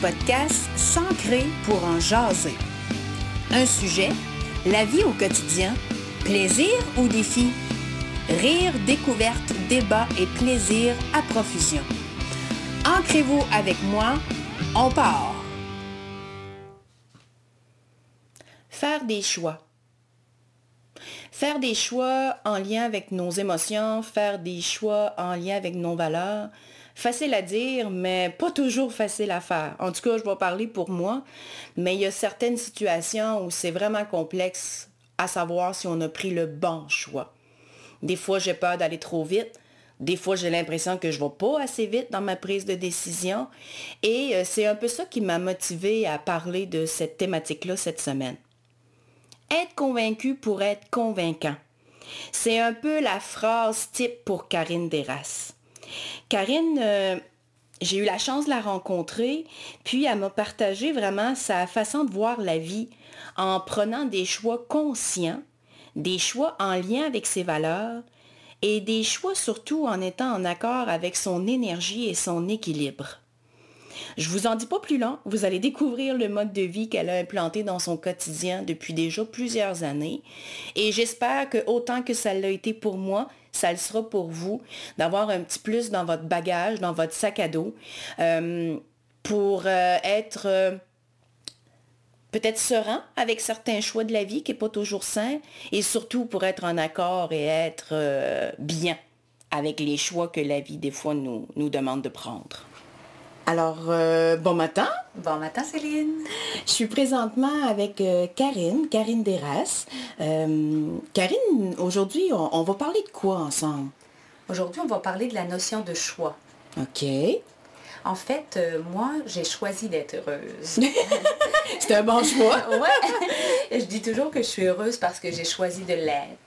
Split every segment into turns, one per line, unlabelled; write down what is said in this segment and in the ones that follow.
podcast S'ancrer pour en jaser. Un sujet, la vie au quotidien, plaisir ou défi, rire, découverte, débat et plaisir à profusion. Ancrez-vous avec moi, on part. Faire des choix. Faire des choix en lien avec nos émotions, faire des choix en lien avec nos valeurs, facile à dire, mais pas toujours facile à faire. En tout cas, je vais parler pour moi, mais il y a certaines situations où c'est vraiment complexe à savoir si on a pris le bon choix. Des fois, j'ai peur d'aller trop vite. Des fois, j'ai l'impression que je ne vais pas assez vite dans ma prise de décision. Et euh, c'est un peu ça qui m'a motivé à parler de cette thématique-là cette semaine. Être convaincu pour être convaincant. C'est un peu la phrase type pour Karine Deras. Karine, euh, j'ai eu la chance de la rencontrer, puis elle m'a partagé vraiment sa façon de voir la vie en prenant des choix conscients, des choix en lien avec ses valeurs et des choix surtout en étant en accord avec son énergie et son équilibre. Je vous en dis pas plus long, vous allez découvrir le mode de vie qu'elle a implanté dans son quotidien depuis déjà plusieurs années. Et j'espère que autant que ça l'a été pour moi, ça le sera pour vous, d'avoir un petit plus dans votre bagage, dans votre sac à dos, euh, pour euh, être euh, peut-être serein avec certains choix de la vie qui n'est pas toujours sain, et surtout pour être en accord et être bien avec les choix que la vie des fois nous, nous demande de prendre. Alors, euh, bon matin.
Bon matin, Céline.
Je suis présentement avec euh, Karine, Karine Deras. Euh, Karine, aujourd'hui, on, va parler de quoi ensemble?
Aujourd'hui, on va parler de la notion de choix.
OK.
En fait, moi, j'ai choisi d'être heureuse.
C'est un bon choix.
ouais. Je dis toujours que je suis heureuse parce que j'ai choisi de l'être.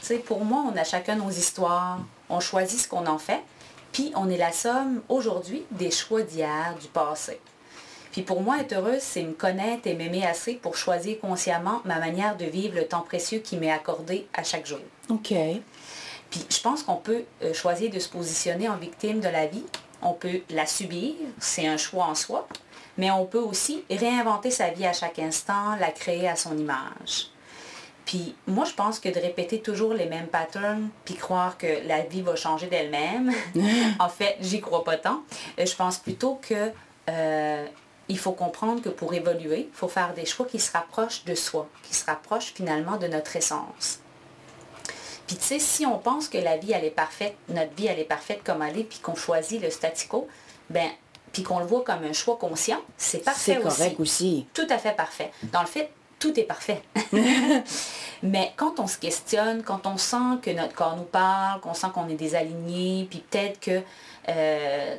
Tu sais, pour moi, on a chacun nos histoires. On choisit ce qu'on en fait. Puis on est la somme aujourd'hui des choix d'hier, du passé. Puis pour moi, être heureuse, c'est me connaître et m'aimer assez pour choisir consciemment ma manière de vivre le temps précieux qui m'est accordé à chaque jour.
OK.
Puis je pense qu'on peut euh, choisir de se positionner en victime de la vie. On peut la subir, c'est un choix en soi. Mais on peut aussi réinventer sa vie à chaque instant, la créer à son image. Puis moi, je pense que de répéter toujours les mêmes patterns, puis croire que la vie va changer d'elle-même, en fait, j'y crois pas tant. Euh, je pense plutôt que euh, il faut comprendre que pour évoluer, il faut faire des choix qui se rapprochent de soi, qui se rapprochent finalement de notre essence. Puis tu sais, si on pense que la vie, elle est parfaite, notre vie, elle est parfaite comme elle est, puis qu'on choisit le statu quo, ben puis qu'on le voit comme un choix conscient, c'est parfait
aussi. C'est correct aussi.
Tout à fait parfait. Dans le fait, tout est parfait. Mais quand on se questionne, quand on sent que notre corps nous parle, qu'on sent qu'on est désaligné, puis peut-être que euh,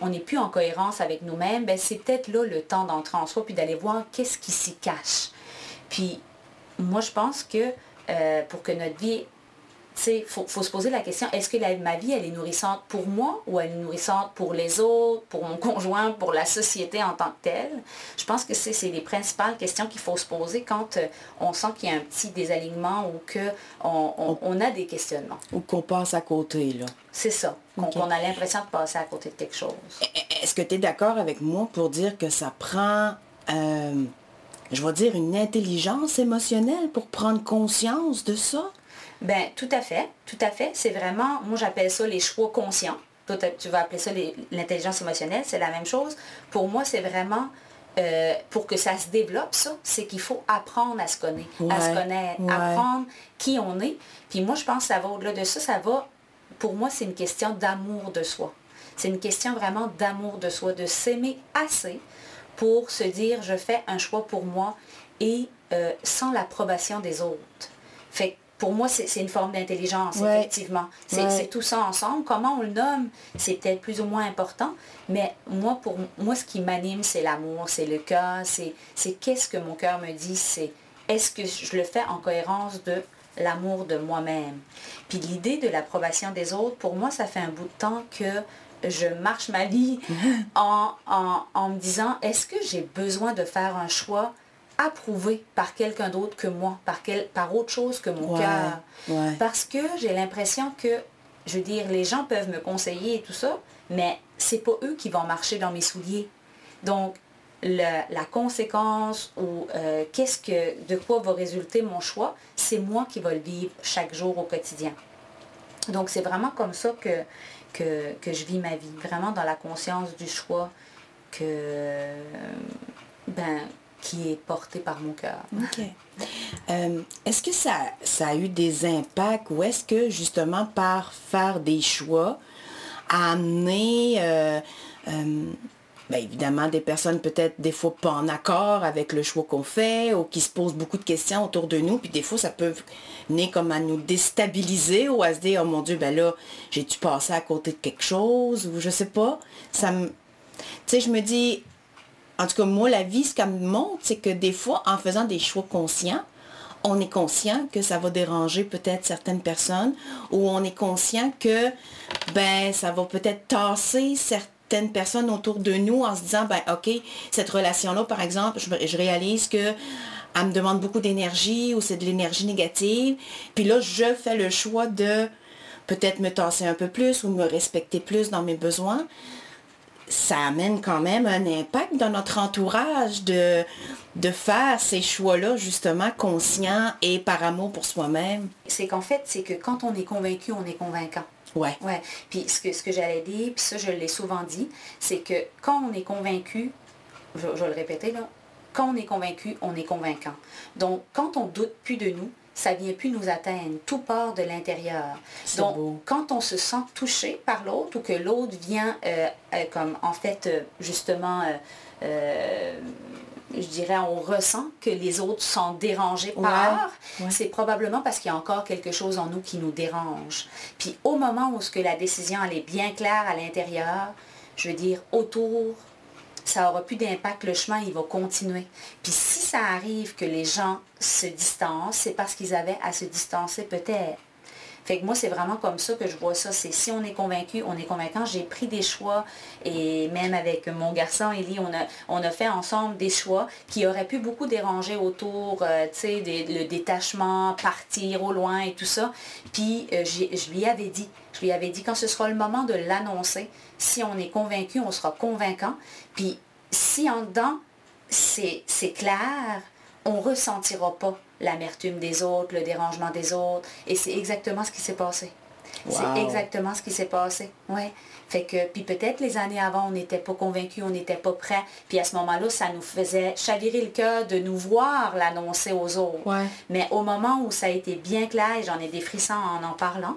on n'est plus en cohérence avec nous-mêmes, ben, c'est peut-être là le temps d'entrer en soi, puis d'aller voir qu'est-ce qui s'y cache. Puis moi, je pense que euh, pour que notre vie il faut, se poser la question, est-ce que ma vie, elle est nourrissante pour moi ou elle est nourrissante pour les autres, pour mon conjoint, pour la société en tant que telle? Je pense que c'est les principales questions qu'il faut se poser quand euh, on sent qu'il y a un petit désalignement ou qu'on on, a des questionnements.
Ou qu'on passe à côté, là.
C'est ça, qu'on a l'impression de passer à côté de quelque chose. E,
e, est-ce que tu es d'accord avec moi pour dire que ça prend... Euh, je vais dire une intelligence émotionnelle pour prendre conscience de ça?
Ben, tout à fait, tout à fait. C'est vraiment, moi j'appelle ça les choix conscients. Toi, tu vas appeler ça l'intelligence émotionnelle, c'est la même chose. Pour moi, c'est vraiment euh, pour que ça se développe, ça, c'est qu'il faut apprendre à se connaître, à se connaître, apprendre qui on est. Puis moi, je pense que ça va au-delà de ça, ça va, pour moi, c'est une question d'amour de soi. C'est une question vraiment d'amour de soi, de s'aimer assez pour se dire, je fais un choix pour moi et euh, sans l'approbation des autres. Fait pour moi, c'est une forme d'intelligence, effectivement. C'est tout ça ensemble. Comment on le nomme, c'est peut-être plus ou moins important, mais moi, pour moi, ce qui m'anime, c'est l'amour, c'est le cœur, c'est qu'est-ce que mon cœur me dit, c'est est-ce que je le fais en cohérence de l'amour de moi-même. Puis l'idée de l'approbation des autres, pour moi, ça fait un bout de temps que je marche ma vie en, en me disant, est-ce que j'ai besoin de faire un choix approuvé par quelqu'un d'autre que moi, par, quel, par autre chose que mon cœur. Parce que j'ai l'impression que, je veux dire, les gens peuvent me conseiller et tout ça, mais c'est pas eux qui vont marcher dans mes souliers. Donc, la conséquence ou euh, qu'est-ce que, de quoi va résulter mon choix, c'est moi qui vais le vivre chaque jour au quotidien. Donc, c'est vraiment comme ça que, que, je vis ma vie, vraiment dans la conscience du choix que, ben, qui est porté par mon cœur.
Euh, est-ce que ça, ça a eu des impacts ou est-ce que justement par faire des choix, amener euh, euh, ben, évidemment des personnes peut-être des fois pas en accord avec le choix qu'on fait ou qui se posent beaucoup de questions autour de nous, puis des fois ça peut venir comme à nous déstabiliser ou à se dire oh mon Dieu, ben là, j'ai-tu passé à côté de quelque chose ou je sais pas. Ça me. Tu sais, je me dis, en tout cas, moi, la vie, ce qu'elle me montre, c'est que des fois, en faisant des choix conscients, on est conscient que ça va déranger peut-être certaines personnes ou on est conscient que ben ça va peut-être tasser certaines personnes autour de nous en se disant ben ok cette relation là par exemple je, réalise que elle me demande beaucoup d'énergie ou c'est de l'énergie négative. Puis là je fais le choix de peut-être me tasser un peu plus ou me respecter plus dans mes besoins ça amène quand même un impact dans notre entourage de, de faire ces choix-là, justement, conscients et par amour pour soi-même.
C'est qu'en fait, c'est que quand on est convaincu, on est convaincant.
Ouais.
Ouais. Puis ce que, ce que j'allais dire, puis ça, je l'ai souvent dit, c'est que quand on est convaincu, je, je vais le répéter là, quand on est convaincu, on est convaincant. Donc, quand on doute plus de nous, ça vient plus nous atteindre. Tout part de l'intérieur. Donc, quand on se sent touché par l'autre ou que l'autre vient, euh, euh, comme en fait, euh, justement, je dirais, on ressent que les autres sont dérangés par, c'est probablement parce qu'il y a encore quelque chose en nous qui nous dérange. Puis au moment où ce que la décision elle est bien claire à l'intérieur, je veux dire, autour, ça aura plus d'impact, le chemin, il va continuer. Puis si ça arrive que les gens se distancent, c'est parce qu'ils avaient à se distancer peut-être. Fait que moi, c'est vraiment comme ça que je vois ça. C'est si on est convaincu, on est convaincant. J'ai pris des choix et même avec mon garçon Élie, on a, on a fait ensemble des choix qui auraient pu beaucoup déranger autour, euh, tu sais, le détachement, partir au loin et tout ça. Puis euh, je lui avais dit, je lui avais dit quand ce sera le moment de l'annoncer, si on est convaincu, on sera convaincant. Puis si en dedans, c'est clair, on ressentira pas l'amertume des autres, le dérangement des autres. Et c'est exactement ce qui s'est passé. C'est exactement ce qui s'est passé. Ouais. Fait que, puis peut-être les années avant, on n'était pas convaincus, on n'était pas prêts. Puis à ce moment-là, ça nous faisait chavirer le cœur de nous voir l'annoncer aux autres. Mais au moment où ça a été bien clair, j'en ai des frissons en en parlant,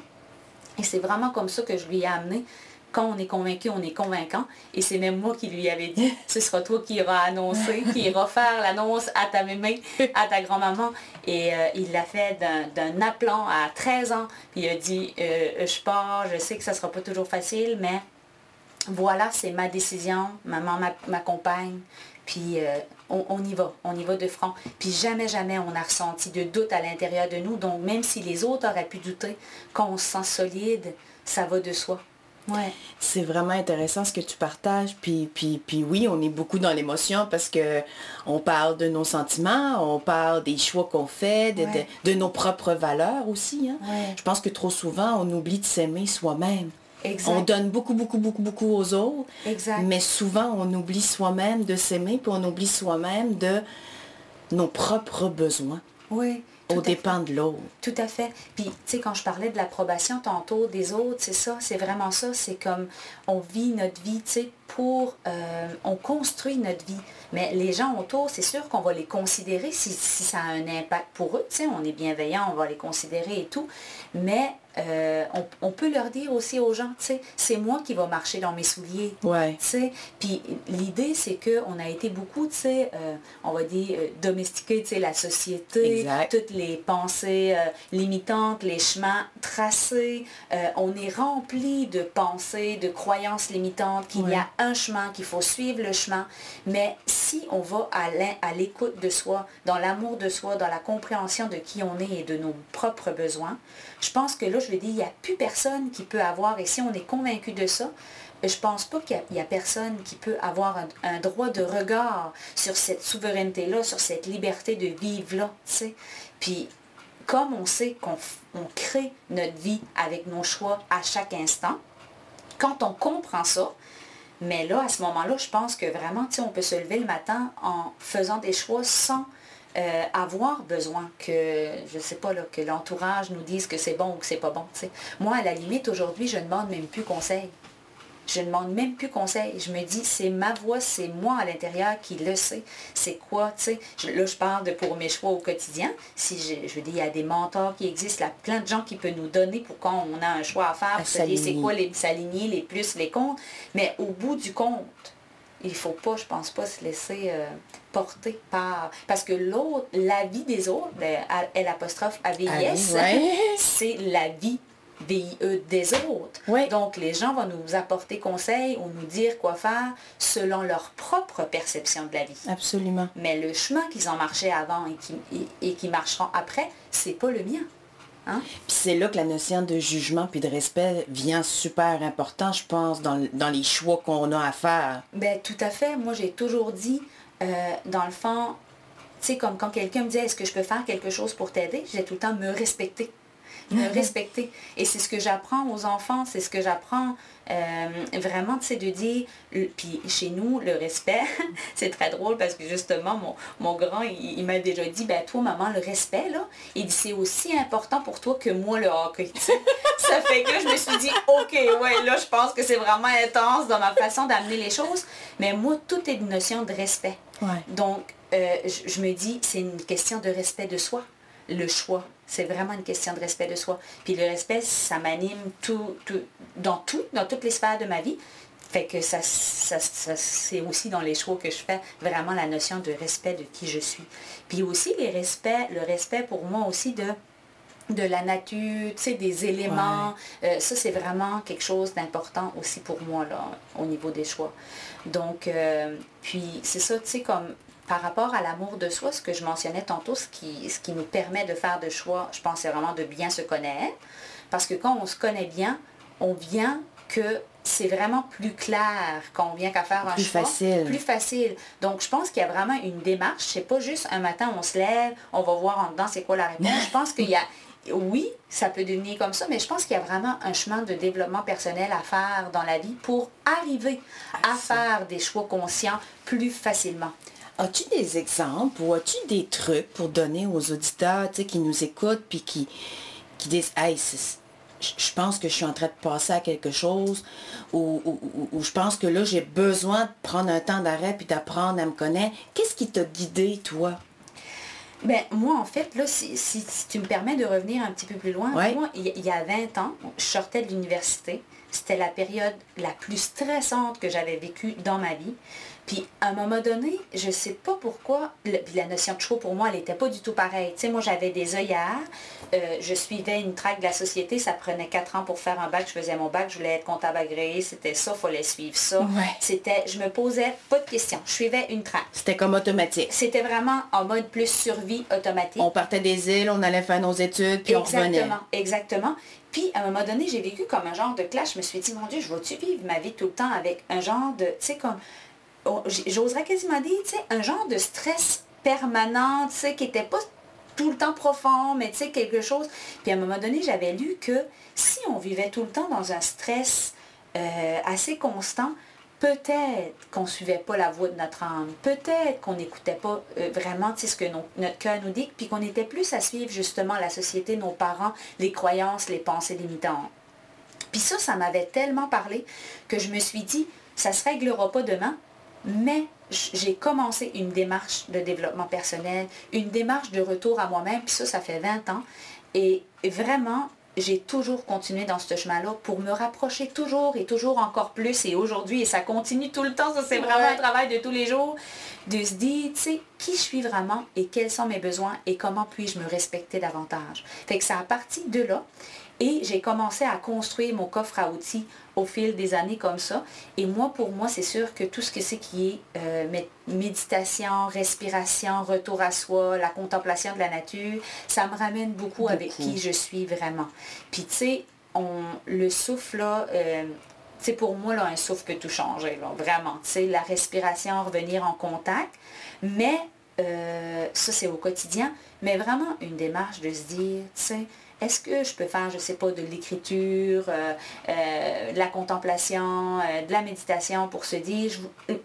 et c'est vraiment comme ça que je lui ai amené quand on est convaincu, on est convaincant. Et c'est même moi qui lui avais dit, ce sera toi qui ira annoncer, qui ira faire l'annonce à ta mémé, à ta grand-maman. Et euh, il l'a fait d'un appelant à 13 ans. Puis il a dit, euh, je pars, je sais que ça ne sera pas toujours facile, mais voilà, c'est ma décision. Maman m'accompagne. Puis euh, on, on, y va, on y va de front. Puis jamais, jamais on a ressenti de doute à l'intérieur de nous. Donc même si les autres auraient pu douter, quand on se sent solide, ça va de soi.
C'est vraiment intéressant ce que tu partages. Puis, puis, puis oui, on est beaucoup dans l'émotion parce que on parle de nos sentiments, on parle des choix qu'on fait, de, nos propres valeurs aussi. Hein. Je pense que trop souvent, on oublie de s'aimer soi-même. On donne beaucoup, beaucoup, beaucoup, beaucoup aux autres. Mais souvent, on oublie soi-même de s'aimer, puis on oublie soi-même de nos propres besoins.
Oui.
Au dépend de l'autre.
Tout à fait. Puis, tu sais, quand je parlais de l'approbation tantôt des autres, c'est ça, c'est vraiment ça. C'est comme on vit notre vie, tu sais, pour... Euh, on construit notre vie. Mais les gens autour, c'est sûr qu'on va les considérer si, si, ça a un impact pour eux. Tu sais, on est bienveillant, on va les considérer et tout. Mais euh, on, peut leur dire aussi aux gens, tu sais, c'est moi qui va marcher dans mes souliers.
Ouais.
Puis l'idée, c'est qu'on a été beaucoup, tu sais, euh, on va dire, euh, domestiquer, tu sais, la société, toutes les pensées limitantes, les chemins tracés. on est rempli de pensées, de croyances limitantes, qu'il y a un chemin, qu'il faut suivre le chemin. Mais si on va à l'écoute de soi, dans l'amour de soi, dans la compréhension de qui on est et de nos propres besoins, je pense que là, je le dis, il n'y a plus personne qui peut avoir, et si on est convaincu de ça, je pense pas qu'il y, a personne qui peut avoir un, droit de regard sur cette souveraineté-là, sur cette liberté de vivre-là, Puis, comme on sait qu'on crée notre vie avec nos choix à chaque instant, quand on comprend ça, Mais là, à ce moment-là, je pense que vraiment, on peut se lever le matin en faisant des choix sans euh, avoir besoin que, je sais pas, que l'entourage nous dise que c'est bon ou que c'est pas bon. Moi, à la limite, aujourd'hui, je ne demande même plus conseil. Je ne demande même plus conseil. Je me dis, c'est ma voix, c'est moi à l'intérieur qui le sais. C'est quoi, tu sais? Là, je parle de pour mes choix au quotidien. Si je, je veux dire, il y a des mentors qui existent, il y a plein de gens qui peuvent nous donner pour quand on a un choix à faire,
À
pour se dire c'est quoi les s'aligner, les plus, les contre. Mais au bout du compte, il faut pas, je pense pas, se laisser euh, porter par... Parce que l'autre, la vie des autres, ben, L apostrophe AVIS,
oui, ouais.
c'est la vie VIE des autres. Donc, les gens vont nous apporter conseil ou nous dire quoi faire selon leur propre perception de la vie.
Absolument.
Mais le chemin qu'ils ont marché avant et qui, et, et qui marcheront après, c'est pas le mien. Hein?
Puis c'est là que la notion de jugement puis de respect vient super important, je pense, dans, dans les choix qu'on a à faire.
Ben, tout à fait. Moi, j'ai toujours dit, euh, dans le fond, tu sais, comme quand quelqu'un me dit, est-ce que je peux faire quelque chose pour t'aider? J'ai tout le temps me respecter. Me respecter. Et c'est ce que j'apprends aux enfants, c'est ce que j'apprends euh, vraiment, tu sais, de dire, le- puis chez nous, le respect, c'est très drôle parce que justement, mon, mon grand, il, il m'a déjà dit, ben toi, maman, le respect, là, il dit, c'est aussi important pour toi que moi, le hockey. Ça fait que je me suis dit, ok, ouais, là, je pense que c'est vraiment intense dans ma façon d'amener les choses. Mais moi, tout est une notion de respect.
Ouais.
Donc, euh, je, je me dis, c'est une question de respect de soi. Le choix, c'est vraiment une question de respect de soi. Puis le respect, ça m'anime tout, tout, dans tout, dans toutes les sphères de ma vie. Fait que ça, ça- ça- c'est aussi dans les choix que je fais, vraiment la notion de respect de qui je suis. Puis aussi les respects, le respect pour moi aussi de de la nature, tu sais, des éléments. Euh, ça, c'est vraiment quelque chose d'important aussi pour moi, là, au niveau des choix. Donc, euh, puis c'est ça, tu sais, comme par rapport à l'amour de soi, ce que je mentionnais tantôt, ce qui, ce qui nous permet de faire de choix, je pense, c'est vraiment de bien se connaître. Parce que quand on se connaît bien, on vient que c'est vraiment plus clair quand on vient qu'à faire un
Plus
choix.
facile.
Plus facile. Donc, je pense qu'il y a vraiment une démarche. C'est pas juste un matin, on se lève, on va voir en dedans c'est quoi la réponse. Je pense qu'il y a, oui, ça peut devenir comme ça, mais je pense qu'il y a vraiment un chemin de développement personnel à faire dans la vie pour arriver à faire des choix conscients plus facilement.
As-tu des exemples ou as-tu des trucs pour donner aux auditeurs qui nous écoutent puis qui, qui disent Hey, je pense que je suis en train de passer à quelque chose ou, ou- ou- ou je pense que là j'ai besoin de prendre un temps d'arrêt puis d'apprendre à me connaître. Qu'est-ce qui t'a guidé, toi?
Ben, moi, en fait, là, si, si- si tu me permets de revenir un petit peu plus loin,
Ouais.
moi, il y, il y a 20 ans, je sortais de l'université. C'était la période la plus stressante que j'avais vécue dans ma vie. Puis, à un moment donné, je sais pas pourquoi, le- puis la notion de choix, pour moi, elle n'était pas du tout pareille. Tu sais, moi, j'avais des œillères. euh, je suivais une traque de la société. Ça prenait 4 ans pour faire un bac. Je faisais mon bac. Je voulais être comptable agréé. C'était ça. fallait suivre ça.
Ouais.
C'était, je me posais pas de questions. Je suivais une traque.
C'était comme automatique.
C'était vraiment en mode plus survie automatique.
On partait des îles, on allait faire nos études, puis on revenait.
Exactement, exactement. Puis, à un moment donné, j'ai vécu comme un genre de clash. Je me suis dit, mon Dieu, je vais-tu vivre ma vie tout le temps avec un genre de, tu sais, comme, j'oserais quasiment dire, tu sais, un genre de stress permanent, tu sais, qui n'était pas tout le temps profond, mais tu sais, quelque chose. Puis, à un moment donné, j'avais lu que si on vivait tout le temps dans un stress euh, assez constant, peut-être qu'on ne suivait pas la voie de notre âme, peut-être qu'on n'écoutait pas euh, vraiment ce que notre cœur nous dit, puis qu'on était plus à suivre justement la société, nos parents, les croyances, les pensées limitantes. Puis ça, ça m'avait tellement parlé que je me suis dit, ça se réglera pas demain, mais j'ai commencé une démarche de développement personnel, une démarche de retour à moi-même, puis ça, ça fait 20 ans. Et vraiment, j'ai toujours continué dans ce chemin-là pour me rapprocher toujours et toujours encore plus. Et aujourd'hui, et ça continue tout le temps, ça c'est vraiment
Ouais.
un travail de tous les jours, de se dire, tu sais, qui je suis vraiment et quels sont mes besoins et comment puis-je me respecter davantage. Fait que ça a parti de là. Et j'ai commencé à construire mon coffre à outils au fil des années comme ça. Et moi, pour moi, c'est sûr que tout ce que c'est qui est euh, mé- méditation, respiration, retour à soi, la contemplation de la nature, ça me ramène beaucoup, avec qui je suis vraiment. Puis tu sais, le souffle là, euh, tu sais, pour moi, là, un souffle peut tout changer, là, vraiment. Tu sais, la respiration, revenir en contact. Mais euh, ça, c'est au quotidien. Mais vraiment, une démarche de se dire, tu sais, est-ce que je peux faire, je sais pas, de l'écriture, euh, euh, de la contemplation, euh, de la méditation pour se dire,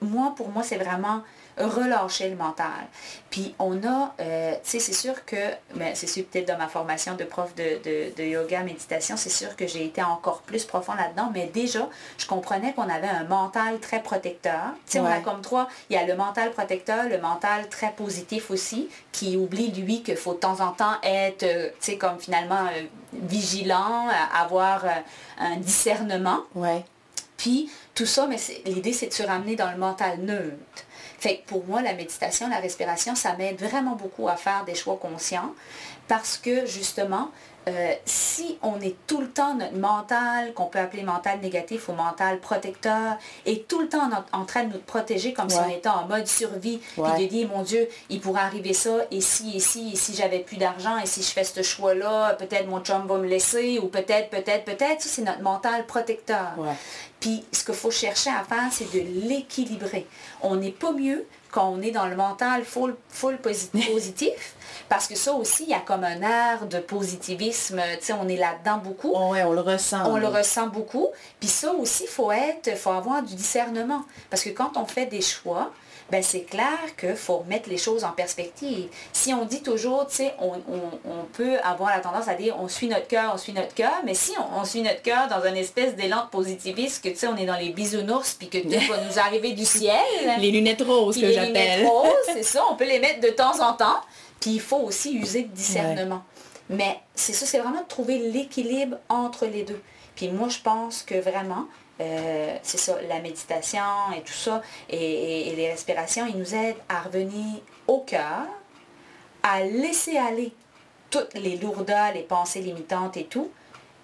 moi, pour moi, c'est vraiment relâcher le mental. Puis on a, euh, tu sais, c'est sûr que, mais c'est sûr peut-être dans ma formation de prof de, yoga, méditation, c'est sûr que j'ai été encore plus profond là-dedans, mais déjà, je comprenais qu'on avait un mental très protecteur. Tu sais, on a comme trois, il y a le mental protecteur, le mental très positif aussi, qui oublie, lui, qu'il faut de temps en temps être, euh, tu sais, comme finalement euh, vigilant, avoir un discernement.
Ouais.
Puis tout ça, mais l'idée, c'est de se ramener dans le mental neutre. Fait pour moi, la méditation, la respiration, ça m'aide vraiment beaucoup à faire des choix conscients parce que justement, euh, si on est tout le temps notre mental, qu'on peut appeler mental négatif ou mental protecteur, est tout le temps en, train de nous protéger comme si on était en mode survie, puis de dire, mon Dieu, il pourrait arriver ça, et si, et si, et si j'avais plus d'argent, et si je fais ce choix-là, peut-être mon chum va me laisser, ou peut-être, peut-être, peut-être, ça c'est notre mental protecteur. Puis ce qu'il faut chercher à faire, c'est de l'équilibrer. On n'est pas mieux quand on est dans le mental full, full positif, parce que ça aussi, il y a comme un air de positivisme, tu sais, on est là-dedans beaucoup.
Oui, on le ressent.
On le ressent beaucoup. Puis ça aussi, il faut être, faut avoir du discernement. Parce que quand on fait des choix, ben c'est clair qu'il faut remettre les choses en perspective. Si on dit toujours, tu sais, on, peut avoir la tendance à dire on suit notre cœur, on suit notre cœur, mais si on, suit notre cœur dans une espèce d'élan positiviste, que tu sais, on est dans les bisounours, puis que tout va nous arriver du ciel.
les lunettes roses que j'appelle. Les lunettes
roses, c'est ça, on peut les mettre de temps en temps. Puis il faut aussi user de discernement. Mais c'est ça, c'est vraiment de trouver l'équilibre entre les deux. Puis moi, je pense que vraiment, euh, c'est ça, la méditation et tout ça, et, les respirations, ils nous aident à revenir au cœur, à laisser aller toutes les lourdeurs, les pensées limitantes et tout,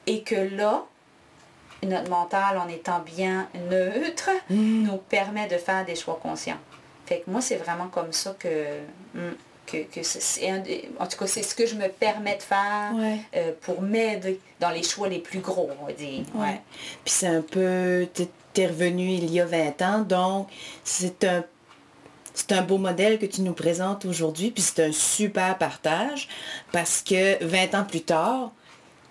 et que là, notre mental, en étant bien neutre, mm. nous permet de faire des choix conscients. Fait que moi, c'est vraiment comme ça que... Hmm, que, c'est en tout cas, c'est ce que je me permets de faire euh, pour m'aider dans les choix les plus gros, on va dire.
Ouais. Puis c'est un peu, tu es revenu il y a 20 ans, donc c'est un c'est un beau modèle que tu nous présentes aujourd'hui, puis c'est un super partage parce que 20 ans plus tard,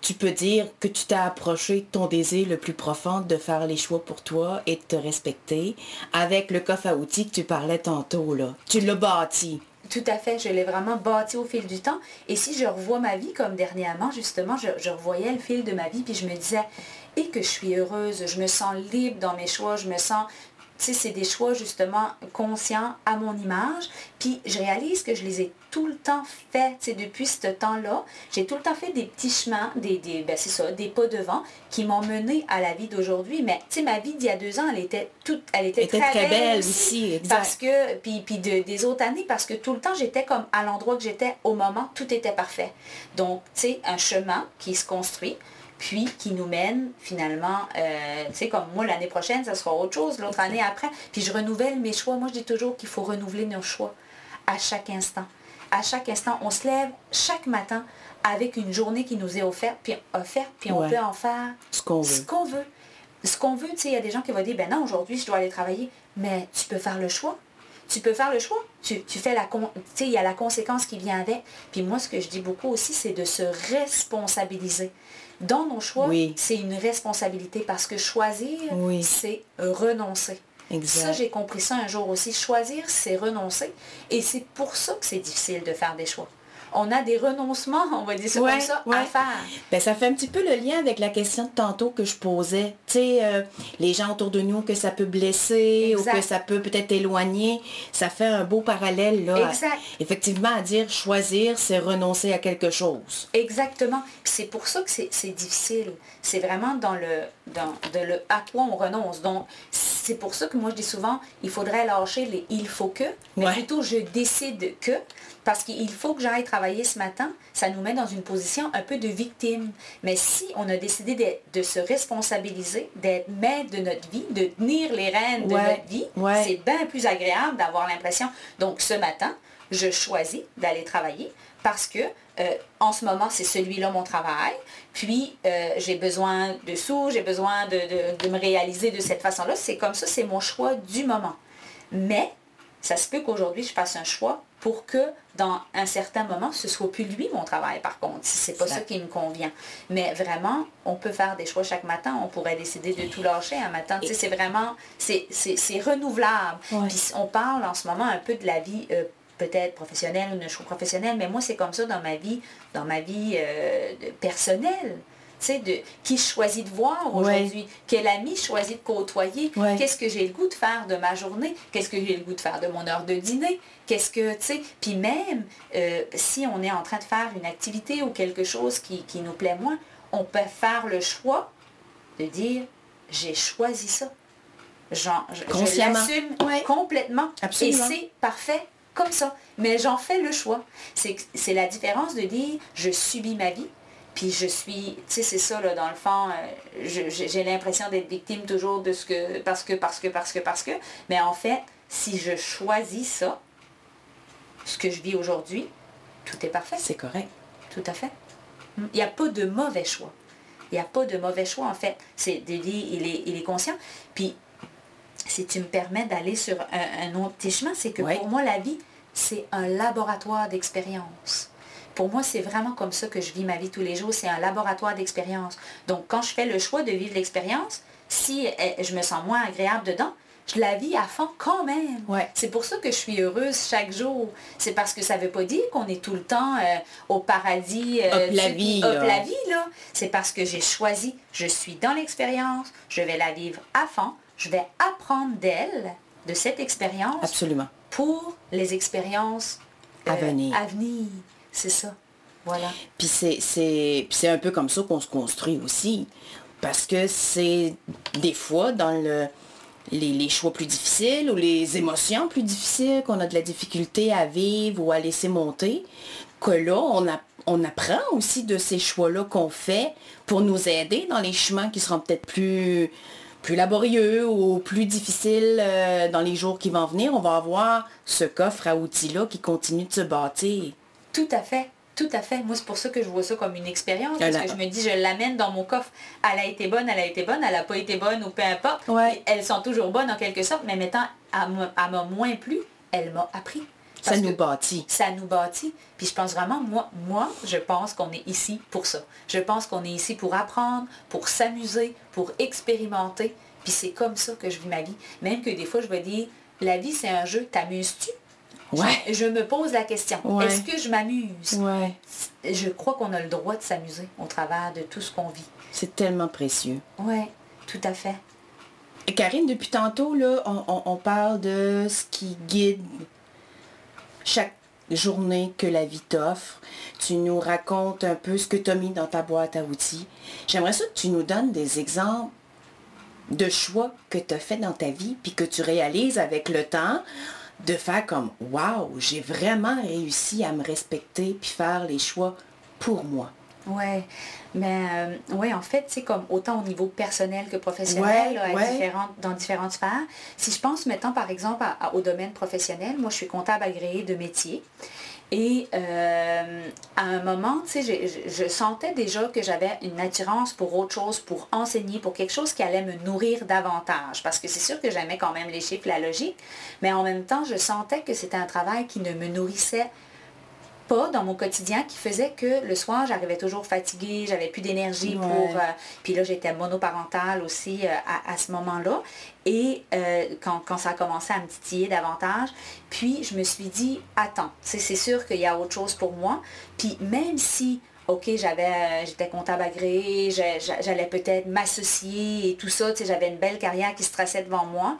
tu peux dire que tu t'es approché de ton désir le plus profond de faire les choix pour toi et de te respecter avec le coffre à outils que tu parlais tantôt. Là. Tu l'as bâti.
Tout à fait, je l'ai vraiment bâti au fil du temps. Et si je revois ma vie comme dernièrement, justement, je, revoyais le fil de ma vie, puis je me disais, et que je suis heureuse, je me sens libre dans mes choix, je me sens c'est des choix justement conscients à mon image. Puis je réalise que je les ai tout le temps faits, depuis ce temps-là. J'ai tout le temps fait des petits chemins, des, des ben, c'est ça, des pas devant qui m'ont mené à la vie d'aujourd'hui. Mais tu sais, ma vie d'il y a deux ans, elle était toute, elle était, très, belle aussi. Parce que, puis, puis des autres années, parce que tout le temps, j'étais comme à l'endroit que j'étais au moment, tout était parfait. Donc, tu sais, un chemin qui se construit puis qui nous mène finalement, euh, tu sais, comme moi l'année prochaine, ça sera autre chose, l'autre année après. Puis je renouvelle mes choix. Moi, je dis toujours qu'il faut renouveler nos choix à chaque instant. À chaque instant, on se lève chaque matin avec une journée qui nous est offerte, puis, offerte, puis on peut en faire
ce qu'on veut.
Ce qu'on veut. Ce qu'on veut, tu sais, il y a des gens qui vont dire, ben non, aujourd'hui, je dois aller travailler. Mais tu peux faire le choix. Tu peux faire le choix. Tu, tu fais la... Tu sais, il y a la conséquence qui vient avec. Puis moi, ce que je dis beaucoup aussi, c'est de se responsabiliser dans nos choix, c'est une responsabilité parce que choisir, c'est renoncer. Ça, j'ai compris ça un jour aussi. Choisir, c'est renoncer. Et c'est pour ça que c'est difficile de faire des choix on a des renoncements, on va dire ça comme ça, à faire.
Ben, ça fait un petit peu le lien avec la question de tantôt que je posais. Tu sais, euh, les gens autour de nous, que ça peut blesser ou que ça peut peut-être éloigner. Ça fait un beau parallèle, là. Exact. effectivement, à dire choisir, c'est renoncer à quelque chose.
Exactement. C'est pour ça que c'est difficile. C'est vraiment dans le, dans de le à quoi on renonce. Donc, c'est pour ça que moi, je dis souvent, il faudrait lâcher les il faut que, mais plutôt je décide que. Parce qu'il faut que j'aille travailler ce matin, ça nous met dans une position un peu de victime. Mais si on a décidé de, se responsabiliser, d'être maître de notre vie, de tenir les rênes de notre vie, c'est bien plus agréable d'avoir l'impression. Donc ce matin, je choisis d'aller travailler parce que euh, en ce moment, c'est celui-là mon travail. Puis, euh, j'ai besoin de sous, j'ai besoin de, me réaliser de cette façon-là. C'est comme ça, c'est mon choix du moment. Mais, ça se peut qu'aujourd'hui, je fasse un choix pour que dans un certain moment, ce soit plus lui mon travail par contre, si c'est pas ça qui me convient. Mais vraiment, on peut faire des choix chaque matin, on pourrait décider de tout lâcher un matin. C'est vraiment, c'est renouvelable. Puis on parle en ce moment un peu de la vie euh, peut-être professionnelle ou de choix professionnel, mais moi c'est comme ça dans ma vie, dans ma vie euh, personnelle de qui je choisis de voir aujourd'hui, quel ami je choisis de côtoyer, qu'est-ce que j'ai le goût de faire de ma journée, qu'est-ce que j'ai le goût de faire de mon heure de dîner, qu'est-ce que, tu sais, puis même euh, si on est en train de faire une activité ou quelque chose qui, nous plaît moins, on peut faire le choix de dire, j'ai choisi ça. Genre, je, l'assume complètement. Et c'est parfait comme ça. Mais j'en fais le choix. C'est la différence de dire, je subis ma vie puis je suis, tu sais, c'est ça, là, dans le fond, euh, j'ai l'impression d'être victime toujours de ce que, parce que, parce que, parce que, parce que. Mais en fait, si je choisis ça, ce que je vis aujourd'hui, tout est parfait.
C'est correct.
Tout à fait. Il n'y a pas de mauvais choix. Il n'y a pas de mauvais choix, en fait. C'est il est, il est conscient. Puis, si tu me permets d'aller sur un, autre chemin, c'est que pour moi, la vie, c'est un laboratoire d'expérience. Pour moi, c'est vraiment comme ça que je vis ma vie tous les jours. C'est un laboratoire d'expérience. Donc, quand je fais le choix de vivre l'expérience, si eh, je me sens moins agréable dedans, je la vis à fond quand même. C'est pour ça que je suis heureuse chaque jour. C'est parce que ça ne veut pas dire qu'on est tout le temps euh, au paradis.
Euh, la vie.
la vie, là. C'est parce que j'ai choisi, je suis dans l'expérience, je vais la vivre à fond, je vais apprendre d'elle, de cette expérience.
Absolument.
Pour les expériences
à venir.
À venir. C'est ça. Voilà.
Puis c'est un peu comme ça qu'on se construit aussi. Parce que c'est des fois dans le, les, choix plus difficiles ou les émotions plus difficiles qu'on a de la difficulté à vivre ou à laisser monter, que là, on, apprend aussi de ces choix-là qu'on fait pour nous aider dans les chemins qui seront peut-être plus, plus laborieux ou plus difficiles euh, dans les jours qui vont venir. On va avoir ce coffre à outils-là qui continue de se bâtir.
Tout à fait. Tout à fait. Moi, c'est pour ça que je vois ça comme une expérience. Parce que je me dis, je l'amène dans mon coffre. Elle a été bonne, elle a été bonne, elle n'a pas été bonne ou peu importe. Elles sont toujours bonnes en quelque sorte, mais mettant à m'a moins plu, elle m'a appris.
ça nous bâtit.
Ça nous bâtit. Puis je pense vraiment, moi, moi je pense qu'on est ici pour ça. Je pense qu'on est ici pour apprendre, pour s'amuser, pour expérimenter. Puis c'est comme ça que je vis ma vie. Même que des fois, je vais dire, la vie, c'est un jeu. T'amuses-tu? Je, me pose la question, est-ce que je m'amuse?
Ouais.
Je crois qu'on a le droit de s'amuser au travers de tout ce qu'on vit.
C'est tellement précieux.
Oui, tout à fait.
Karine, depuis tantôt, là, on, parle de ce qui guide chaque journée que la vie t'offre. Tu nous racontes un peu ce que tu as mis dans ta boîte à outils. J'aimerais ça que tu nous donnes des exemples de choix que tu as fait dans ta vie, puis que tu réalises avec le temps de faire comme waouh, j'ai vraiment réussi à me respecter puis faire les choix pour moi.
Ouais, mais euh, ouais, en fait, c'est comme autant au niveau personnel que professionnel, dans différentes sphères. Si je pense maintenant, par exemple, au domaine professionnel, moi, je suis comptable agréé de métier. Et euh, à un moment, je, sentais déjà que j'avais une attirance pour autre chose, pour enseigner, pour quelque chose qui allait me nourrir davantage. Parce que c'est sûr que j'aimais quand même les chiffres, la logique, mais en même temps, je sentais que c'était un travail qui ne me nourrissait dans mon quotidien qui faisait que le soir, j'arrivais toujours fatiguée, j'avais plus d'énergie pour... Euh, puis là, j'étais monoparentale aussi euh, à, ce moment-là. Et euh, quand, quand, ça a commencé à me titiller davantage, puis je me suis dit, attends, c'est sûr qu'il y a autre chose pour moi. Puis même si OK, j'avais, j'étais comptable agréé, j'allais peut-être m'associer et tout ça, j'avais une belle carrière qui se traçait devant moi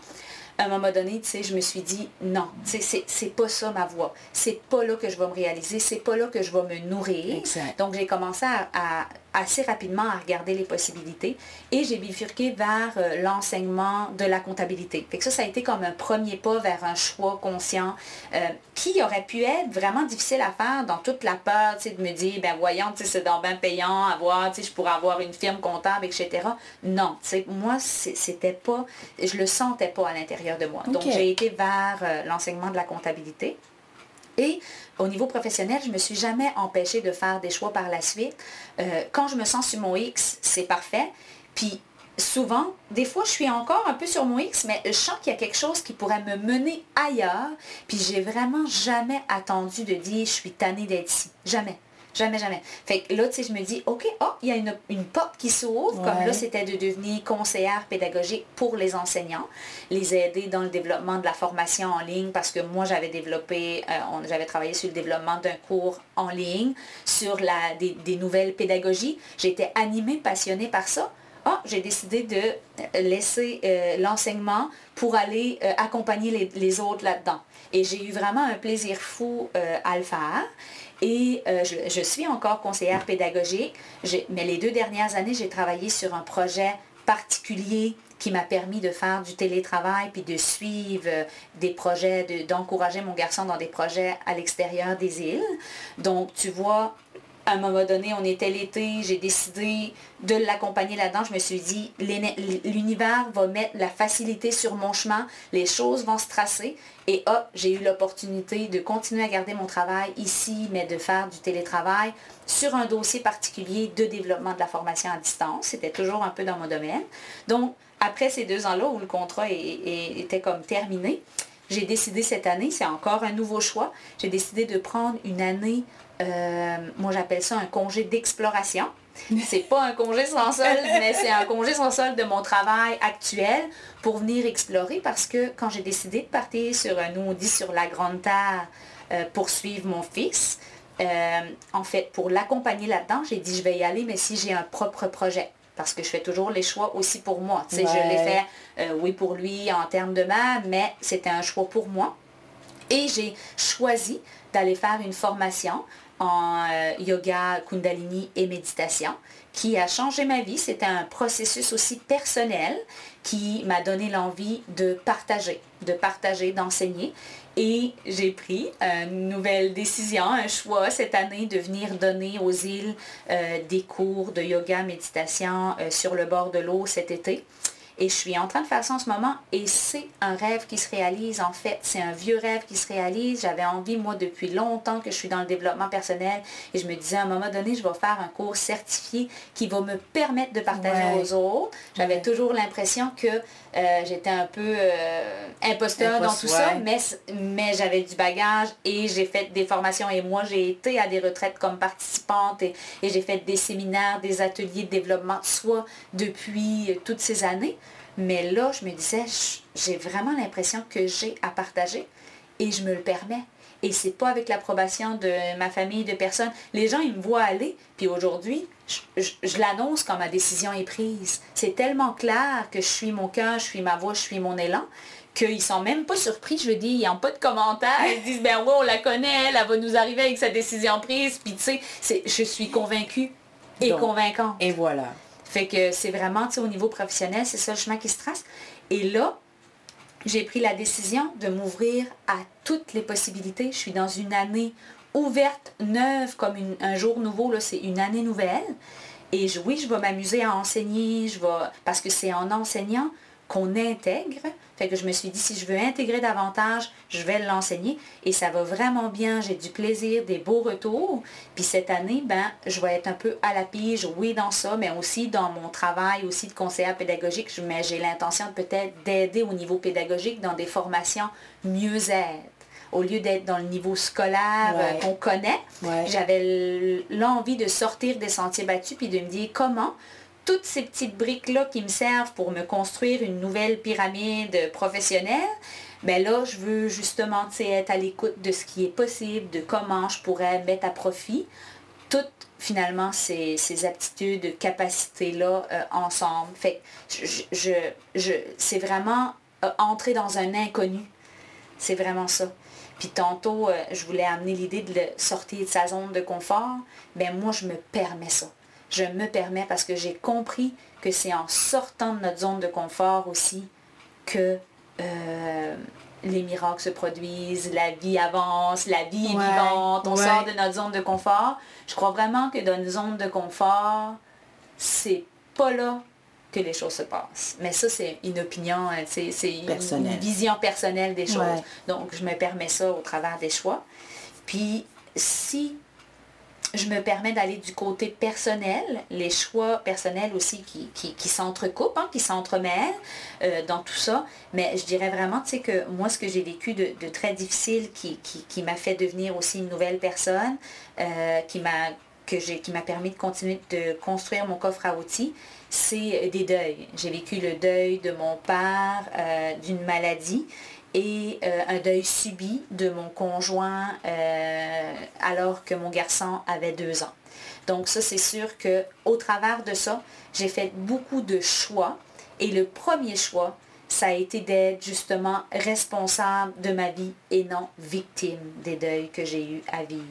à un moment donné, tu sais, je me suis dit, non, tu sais, c'est pas ça ma voie. C'est pas là que je vais me réaliser, c'est pas là que je vais me nourrir. Donc, j'ai commencé à, assez rapidement à regarder les possibilités et j'ai bifurqué vers euh, l'enseignement de la comptabilité. Fait que ça, ça a été comme un premier pas vers un choix conscient euh, qui aurait pu être vraiment difficile à faire dans toute la peur, de me dire, ben voyons, c'est dans bien payant, avoir, tu sais, je pourrais avoir une firme comptable, etc. Non, moi, c'était pas, je le sentais pas à l'intérieur de moi. Donc, j'ai été vers euh, l'enseignement de la comptabilité. Et au niveau professionnel, je ne me suis jamais empêchée de faire des choix par la suite. Euh, quand je me sens sur mon X, c'est parfait. Puis souvent, des fois, je suis encore un peu sur mon X, mais je sens qu'il y a quelque chose qui pourrait me mener ailleurs. Puis j'ai vraiment jamais attendu de dire je suis tannée d'être ici. Jamais. Jamais, jamais. Fait que là, tu sais, je me dis, OK, oh, il y a une, une porte qui s'ouvre. Comme là, c'était de devenir conseillère pédagogique pour les enseignants, les aider dans le développement de la formation en ligne, parce que moi, j'avais développé, euh, j'avais travaillé sur le développement d'un cours en ligne, sur la, des, des nouvelles pédagogies. J'étais animée, passionnée par ça. Ah, j'ai décidé de laisser euh, l'enseignement pour aller euh, accompagner les, autres là-dedans. Et j'ai eu vraiment un plaisir fou à le faire. Et euh, je, suis encore conseillère pédagogique, mais les deux dernières années, j'ai travaillé sur un projet particulier qui m'a permis de faire du télétravail puis de suivre euh, des projets, d'encourager mon garçon dans des projets à l'extérieur des îles. Donc, tu vois, à un moment donné, on était l'été, j'ai décidé de l'accompagner là-dedans. Je me suis dit, l'univers va mettre la facilité sur mon chemin, les choses vont se tracer. Et hop, j'ai eu l'opportunité de continuer à garder mon travail ici, mais de faire du télétravail sur un dossier particulier de développement de la formation à distance. C'était toujours un peu dans mon domaine. Donc, après ces deux ans-là où le contrat était comme terminé, j'ai décidé cette année, c'est encore un nouveau choix, j'ai décidé de prendre une année euh, moi j'appelle ça un congé d'exploration. C'est pas un congé sans solde, mais c'est un congé sans solde de mon travail actuel pour venir explorer parce que quand j'ai décidé de partir sur, on dit sur la grande terre euh, pour suivre mon fils, euh, en fait pour l'accompagner là-dedans, j'ai dit je vais y aller, mais si j'ai un propre projet. Parce que je fais toujours les choix aussi pour moi. Je l'ai fait, oui, pour lui en termes de mère, mais c'était un choix pour moi. Et j'ai choisi d'aller faire une formation en euh, yoga, kundalini et méditation qui a changé ma vie. C'était un processus aussi personnel qui m'a donné l'envie de partager, de partager, d'enseigner. Et j'ai pris une nouvelle décision, un choix cette année de venir donner aux îles euh, des cours de yoga, méditation euh, sur le bord de l'eau cet été. Et je suis en train de faire ça en ce moment et c'est un rêve qui se réalise en fait. C'est un vieux rêve qui se réalise. J'avais envie, moi, depuis longtemps que je suis dans le développement personnel et je me disais à un moment donné, je vais faire un cours certifié qui va me permettre de partager aux autres. J'avais toujours l'impression que euh, j'étais un peu euh, imposteur dans tout ça, mais, mais j'avais du bagage et j'ai fait des formations et moi j'ai été à des retraites comme participante et, et j'ai fait des séminaires, des ateliers de développement de soi depuis toutes ces années. Mais là, je me disais, j'ai vraiment l'impression que j'ai à partager et je me le permets. Et c'est pas avec l'approbation de ma famille, de personnes. Les gens, ils me voient aller, puis aujourd'hui, je, l'annonce quand ma décision est prise. C'est tellement clair que je suis mon cœur, je suis ma voix, je suis mon élan, qu'ils sont même pas surpris. Je veux dire, ils n'ont pas de commentaires. Ils disent, ben ouais, on la connaît, elle, va nous arriver avec sa décision prise. Puis tu sais, je suis convaincue et convaincante.
Et voilà.
Fait que c'est vraiment, au niveau professionnel, c'est ça le chemin qui se trace. Et là, j'ai pris la décision de m'ouvrir à toutes les possibilités. Je suis dans une année ouverte, neuve, comme un jour nouveau, là, c'est une année nouvelle. Et oui, je vais m'amuser à enseigner, je vais, parce que c'est en enseignant qu'on intègre. Fait que je me suis dit, si je veux intégrer davantage, je vais l'enseigner. Et ça va vraiment bien. J'ai du plaisir, des beaux retours. Puis cette année, ben, je vais être un peu à la pige, oui, dans ça, mais aussi dans mon travail aussi de conseillère pédagogique. Mais j'ai l'intention peut-être d'aider au niveau pédagogique dans des formations mieux-être au lieu d'être dans le niveau scolaire euh, qu'on connaît, j'avais l'envie de sortir des sentiers battus puis de me dire comment toutes ces petites briques-là qui me servent pour me construire une nouvelle pyramide professionnelle, ben là, je veux justement être à l'écoute de ce qui est possible, de comment je pourrais mettre à profit toutes finalement ces, aptitudes, capacités-là euh, ensemble. Fait je, je, c'est vraiment euh, entrer dans un inconnu. C'est vraiment ça. Puis tantôt, euh, je voulais amener l'idée de le sortir de sa zone de confort. Ben moi, je me permets ça je me permets parce que j'ai compris que c'est en sortant de notre zone de confort aussi que euh, les miracles se produisent, la vie avance, la vie est vivante, on sort de notre zone de confort. Je crois vraiment que dans une zone de confort, c'est pas là que les choses se passent. Mais ça, c'est une opinion, euh, c'est une, une, vision personnelle des choses. Donc, je me permets ça au travers des choix. Puis, si je me permets d'aller du côté personnel, les choix personnels aussi qui, s'entrecoupent, hein, qui s'entremêlent euh, dans tout ça. Mais je dirais vraiment, tu sais, que moi, ce que j'ai vécu de, très difficile, qui, m'a fait devenir aussi une nouvelle personne, euh, qui m'a qui m'a permis de continuer de construire mon coffre à outils, c'est des deuils. J'ai vécu le deuil de mon père euh, d'une maladie et euh, un deuil subi de mon conjoint euh, alors que mon garçon avait deux ans. Donc ça, c'est sûr que au travers de ça, j'ai fait beaucoup de choix. Et le premier choix, ça a été d'être justement responsable de ma vie et non victime des deuils que j'ai eu à vivre.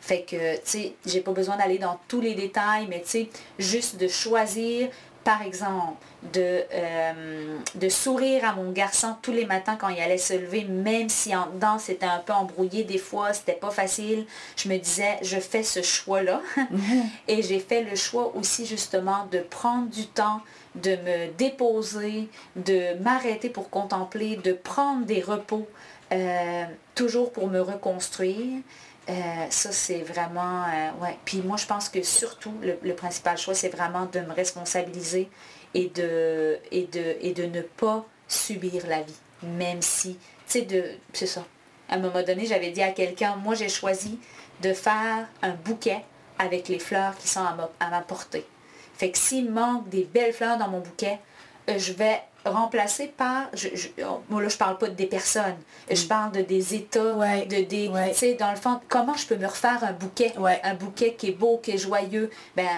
Fait que, tu sais, j'ai pas besoin d'aller dans tous les détails, mais tu sais, juste de choisir par exemple, de, euh, de sourire à mon garçon tous les matins quand il allait se lever, même si en dedans c'était un peu embrouillé des fois, c'était pas facile, je me disais, je fais ce choix-là. Mhm. Et j'ai fait le choix aussi justement de prendre du temps, de me déposer, de m'arrêter pour contempler, de prendre des repos, euh, toujours pour me reconstruire. Euh, ça, c'est vraiment... Euh, ouais. Puis moi, je pense que surtout, le, principal choix, c'est vraiment de me responsabiliser et de, et, de, ne pas subir la vie. Même si, tu sais, de... C'est ça. À un moment donné, j'avais dit à quelqu'un, moi, j'ai choisi de faire un bouquet avec les fleurs qui sont à ma portée. Fait que s'il manque des belles fleurs dans mon bouquet, euh, je vais remplacer par, je, je, là je parle pas de des personnes, je parle de des états, de des, tu sais, dans le fond, comment je peux me refaire un bouquet, un bouquet qui est beau, qui est joyeux, ben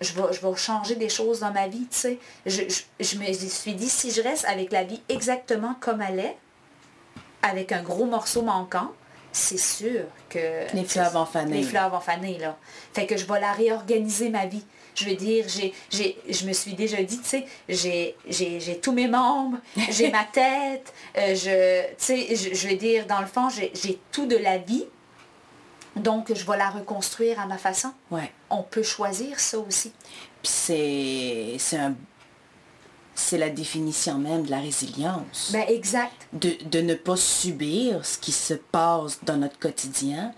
je vais, je vais changer des choses dans ma vie, tu sais. Je, je, me suis dit, si je reste avec la vie exactement comme elle est, avec un gros morceau manquant, c'est sûr que...
Les fleurs vont faner.
Les fleurs vont faner, là. Fait que je vais la réorganiser, ma vie. Je veux dire, j'ai, je me suis déjà dit, tu sais, j'ai, tous mes membres, j'ai ma tête, euh, je, tu sais, je, veux dire, dans le fond, j'ai, tout de la vie. Donc, je vais la reconstruire à ma façon.
Ouais.
On peut choisir ça aussi.
Puis c'est, c'est un c'est la définition même de la résilience.
Ben, exact.
De, ne pas subir ce qui se passe dans notre quotidien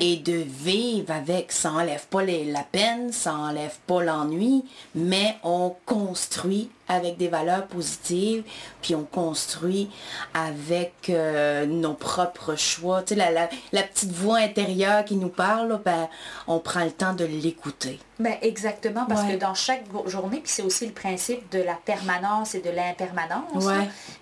et de vivre avec, ça enlève pas la peine, ça enlève pas l'ennui, mais on construit avec des valeurs positives, puis on construit avec euh, nos propres choix. Tu sais, la, petite voix intérieure qui nous parle, ben, on prend le temps de l'écouter.
Ben exactement, parce que dans chaque journée, puis c'est aussi le principe de la permanence et de l'impermanence.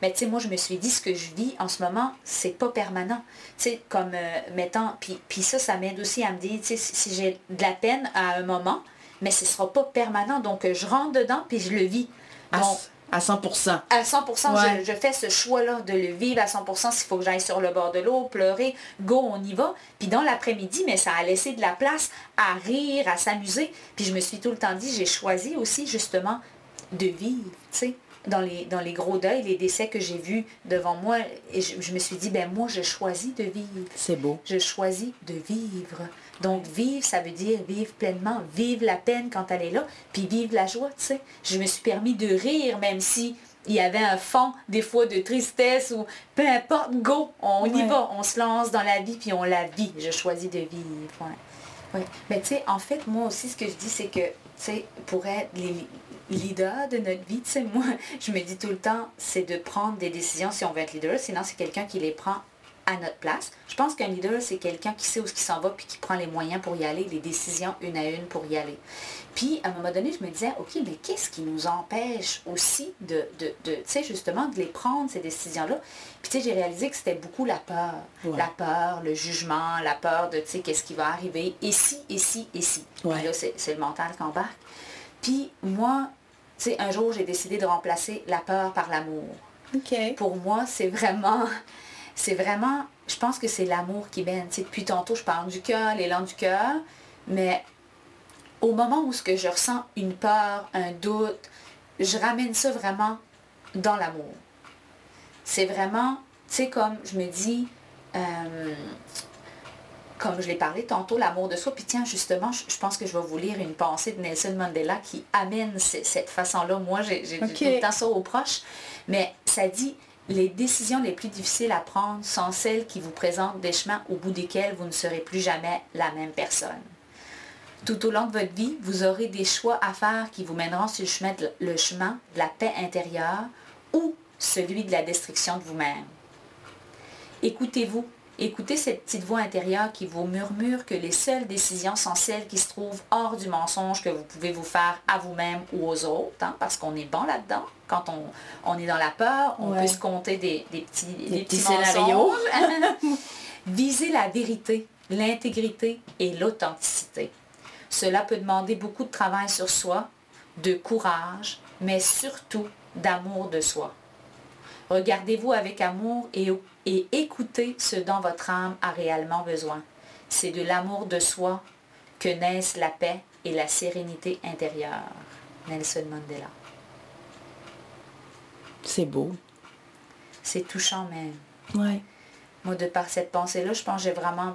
Mais tu sais, moi, je me suis dit, ce que je vis en ce moment, c'est pas permanent. Tu sais, comme, euh, mettant, puis, ça, ça m'aide aussi à me dire, tu sais, si j'ai de la peine à un moment, mais ce sera pas permanent. Donc, je rentre dedans, puis je le vis.
À, 100%.
À 100%, je, fais ce choix-là de le vivre à 100%. S'il faut que j'aille sur le bord de l'eau, pleurer, go, on y va. Puis dans l'après-midi, mais ça a laissé de la place à rire, à s'amuser. Puis je me suis tout le temps dit, j'ai choisi aussi justement de vivre, tu sais. Dans les, dans les gros deuils, les décès que j'ai vus devant moi, et je, je me suis dit, ben moi, je choisis de vivre.
C'est beau.
Je choisis de vivre. Donc, vivre, ça veut dire vivre pleinement, vivre la peine quand elle est là, puis vivre la joie, tu sais. Je me suis permis de rire, même si il y avait un fond, des fois, de tristesse ou peu importe, go, on y va, on se lance dans la vie, puis on la vit. Je choisis de vivre. Ouais. Mais tu sais, en fait, moi aussi, ce que je dis, c'est que, tu sais, pour être les leaders de notre vie, tu sais, moi, je me dis tout le temps, c'est de prendre des décisions si on veut être leader, sinon c'est quelqu'un qui les prend à notre place. Je pense qu'un leader, c'est quelqu'un qui sait où ce qui s'en va puis qui prend les moyens pour y aller, les décisions une à une pour y aller. Puis, à un moment donné, je me disais, OK, mais qu'est-ce qui nous empêche aussi de, de, tu sais, justement, de les prendre, ces décisions-là? Puis, tu sais, j'ai réalisé que c'était beaucoup la peur. La peur, le jugement, la peur de, tu sais, qu'est-ce qui va arriver, et si, et si, et si. là, c'est le mental qui embarque. Puis, moi, tu sais, un jour, j'ai décidé de remplacer la peur par l'amour.
OK.
Pour moi, c'est vraiment c'est vraiment, je pense que c'est l'amour qui mène. depuis tantôt, je parle du cœur, l'élan du cœur, mais au moment où ce que je ressens une peur, un doute, je ramène ça vraiment dans l'amour. C'est vraiment, tu sais, comme je me dis, euh, comme je l'ai parlé tantôt, l'amour de soi. Puis tiens, justement, je, pense que je vais vous lire une pensée de Nelson Mandela qui amène cette façon-là. Moi, j'ai tout le temps ça aux proches. Mais ça dit, les décisions les plus difficiles à prendre sont celles qui vous présentent des chemins au bout desquels vous ne serez plus jamais la même personne. Tout au long de votre vie, vous aurez des choix à faire qui vous mèneront sur le chemin de, la paix intérieure ou celui de la destruction de vous-même. Écoutez-vous. Écoutez cette petite voix intérieure qui vous murmure que les seules décisions sont celles qui se trouvent hors du mensonge que vous pouvez vous faire à vous-même ou aux autres, hein, parce qu'on est bon là-dedans. Quand on, on, est dans la peur, on peut se compter des, petits, des, petits, scénarios. Visez la vérité, l'intégrité et l'authenticité. Cela peut demander beaucoup de travail sur soi, de courage, mais surtout d'amour de soi. Regardez-vous avec amour et, et écoutez ce dont votre âme a réellement besoin. C'est de l'amour de soi que naissent la paix et la sérénité intérieure. Nelson Mandela.
C'est beau.
C'est touchant même.
Ouais.
Moi, de par cette pensée-là, je pense que j'ai vraiment,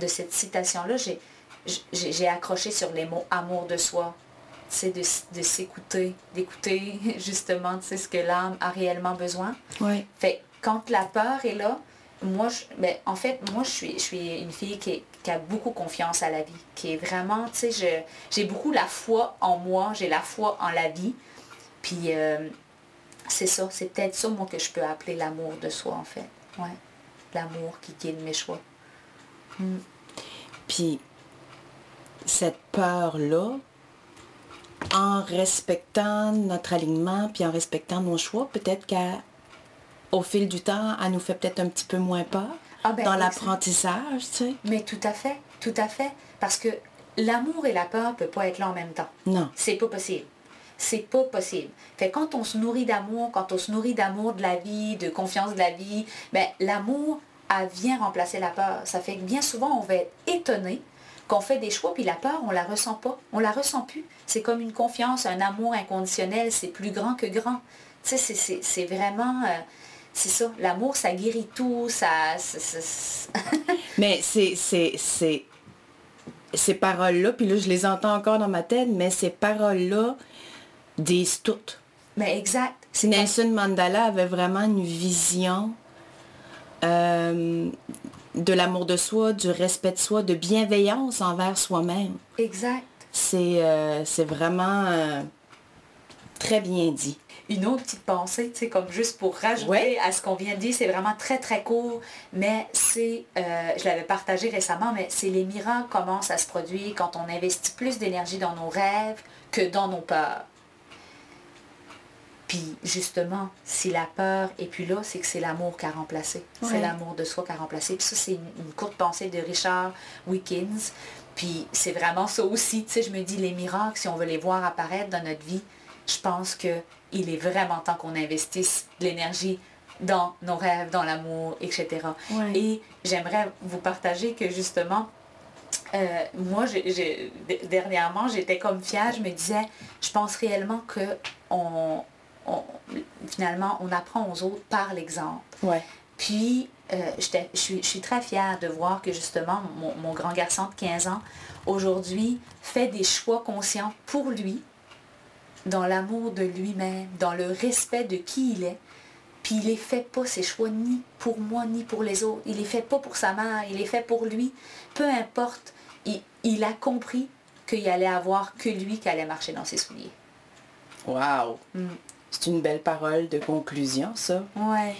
de cette citation-là, j'ai accroché sur les mots amour de soi, c'est de, de s'écouter, d'écouter justement ce que l'âme a réellement besoin.
Ouais.
Fait quand la peur est là, moi, je, ben, en fait, moi, je suis, je suis une fille qui, qui, a beaucoup confiance à la vie, qui est vraiment, tu sais, j'ai beaucoup la foi en moi, j'ai la foi en la vie. Puis, euh, c'est ça, c'est peut-être ça, moi, que je peux appeler l'amour de soi, en fait. Ouais. L'amour qui guide mes choix.
Hmm. Puis, cette peur-là, en respectant notre alignement, puis en respectant nos choix, peut-être qu'au fil du temps, elle nous fait peut-être un petit peu moins peur ah ben, dans l'apprentissage, tu sais.
Mais tout à fait, tout à fait. Parce que l'amour et la peur ne peuvent pas être là en même temps.
Non.
C'est pas possible. C'est pas possible. Fait quand on se nourrit d'amour, quand on se nourrit d'amour de la vie, de confiance de la vie, ben, l'amour, vient remplacer la peur. Ça fait que bien souvent, on va être étonné qu'on fait des choix, puis la peur, on la ressent pas. On la ressent plus. C'est comme une confiance, un amour inconditionnel, c'est plus grand que grand. Tu sais, c'est vraiment... Euh, c'est ça, l'amour, ça guérit tout, ça...
mais c'est... Ces paroles-là, puis là, je les entends encore dans ma tête, mais ces paroles-là disent toutes.
Mais exact.
Nelson Mandela avait vraiment une vision euh, de l'amour de soi, du respect de soi, de bienveillance envers soi-même.
Exact.
C'est euh, vraiment euh, très bien dit.
Une autre petite pensée, tu sais, comme juste pour rajouter à ce qu'on vient de dire, c'est vraiment très très court, mais c'est, je l'avais partagé récemment, mais c'est les miracles commencent à se produire quand on investit plus d'énergie dans nos rêves que dans nos peurs. Puis justement, si la peur est plus là, c'est que c'est l'amour qui a remplacé. C'est l'amour de soi qui a remplacé. Puis ça, c'est une, courte pensée de Richard Wickens. Puis c'est vraiment ça aussi. Tu sais, je me dis, les miracles, si on veut les voir apparaître dans notre vie, je pense qu'il est vraiment temps qu'on investisse de l'énergie dans nos rêves, dans l'amour, etc. Et j'aimerais vous partager que justement, euh, moi, dernièrement, j'étais comme fière, je me disais, je pense réellement que on, finalement, on apprend aux autres par l'exemple.
Ouais.
Puis, euh, je, suis, très fière de voir que justement, mon, grand garçon de 15 ans, aujourd'hui, fait des choix conscients pour lui, dans l'amour de lui-même, dans le respect de qui il est. Puis il les fait pas ses choix ni pour moi ni pour les autres. Il les fait pas pour sa mère, il les fait pour lui. Peu importe, il, a compris qu'il allait avoir que lui qui allait marcher dans ses souliers.
Wow! Mm. C'est une belle parole de conclusion, ça.
Ouais.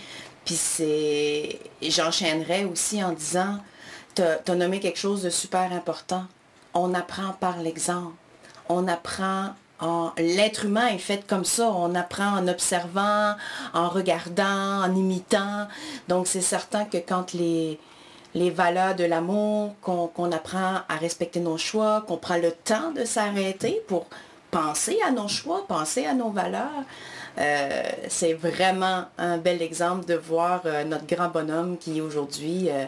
Puis c'est... J'enchaînerais aussi en disant, tu as nommé quelque chose de super important. On apprend par l'exemple. On apprend en... L'être humain est fait comme ça. On apprend en observant, en regardant, en imitant. Donc c'est certain que quand les, les valeurs de l'amour, qu'on apprend à respecter nos choix, qu'on prend le temps de s'arrêter pour penser à nos choix, penser à nos valeurs, euh, c'est vraiment un bel exemple de voir euh, notre grand bonhomme qui aujourd'hui euh,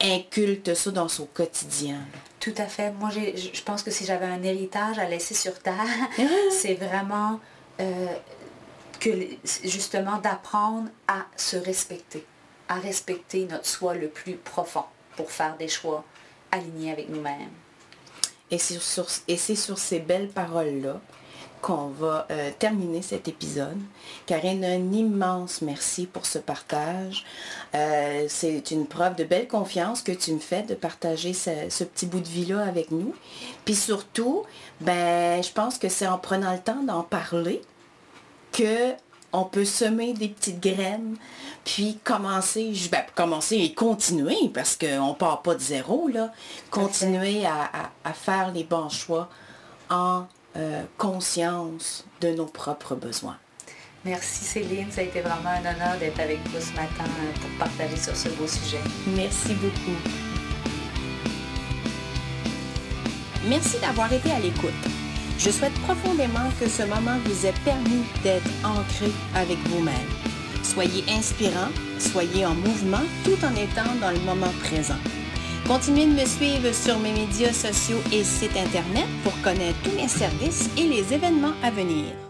inculte ça dans son quotidien.
Tout à fait. Moi, je pense que si j'avais un héritage à laisser sur Terre, c'est vraiment que justement d'apprendre à se respecter, à respecter notre soi le plus profond pour faire des choix alignés avec nous-mêmes.
Et c'est sur, et sur ces belles paroles-là qu'on va euh, terminer cet épisode. Karine, un immense merci pour ce partage. Euh, c'est une preuve de belle confiance que tu me fais de partager ce, petit bout de vie-là avec nous. Puis surtout, ben, je pense que c'est en prenant le temps d'en parler que on peut semer des petites graines, puis commencer, ben, commencer et continuer, parce qu'on ne part pas de zéro, là, continuer à, faire les bons choix en euh, conscience de nos propres besoins.
Merci Céline, ça a été vraiment un honneur d'être avec vous ce matin euh, pour partager sur ce beau sujet.
Merci beaucoup. Merci d'avoir été à l'écoute. Je souhaite profondément que ce moment vous ait permis d'être ancré avec vous-même. Soyez inspirant, soyez en mouvement tout en étant dans le moment présent. Continuez de me suivre sur mes médias sociaux et sites Internet pour connaître tous mes services et les événements à venir.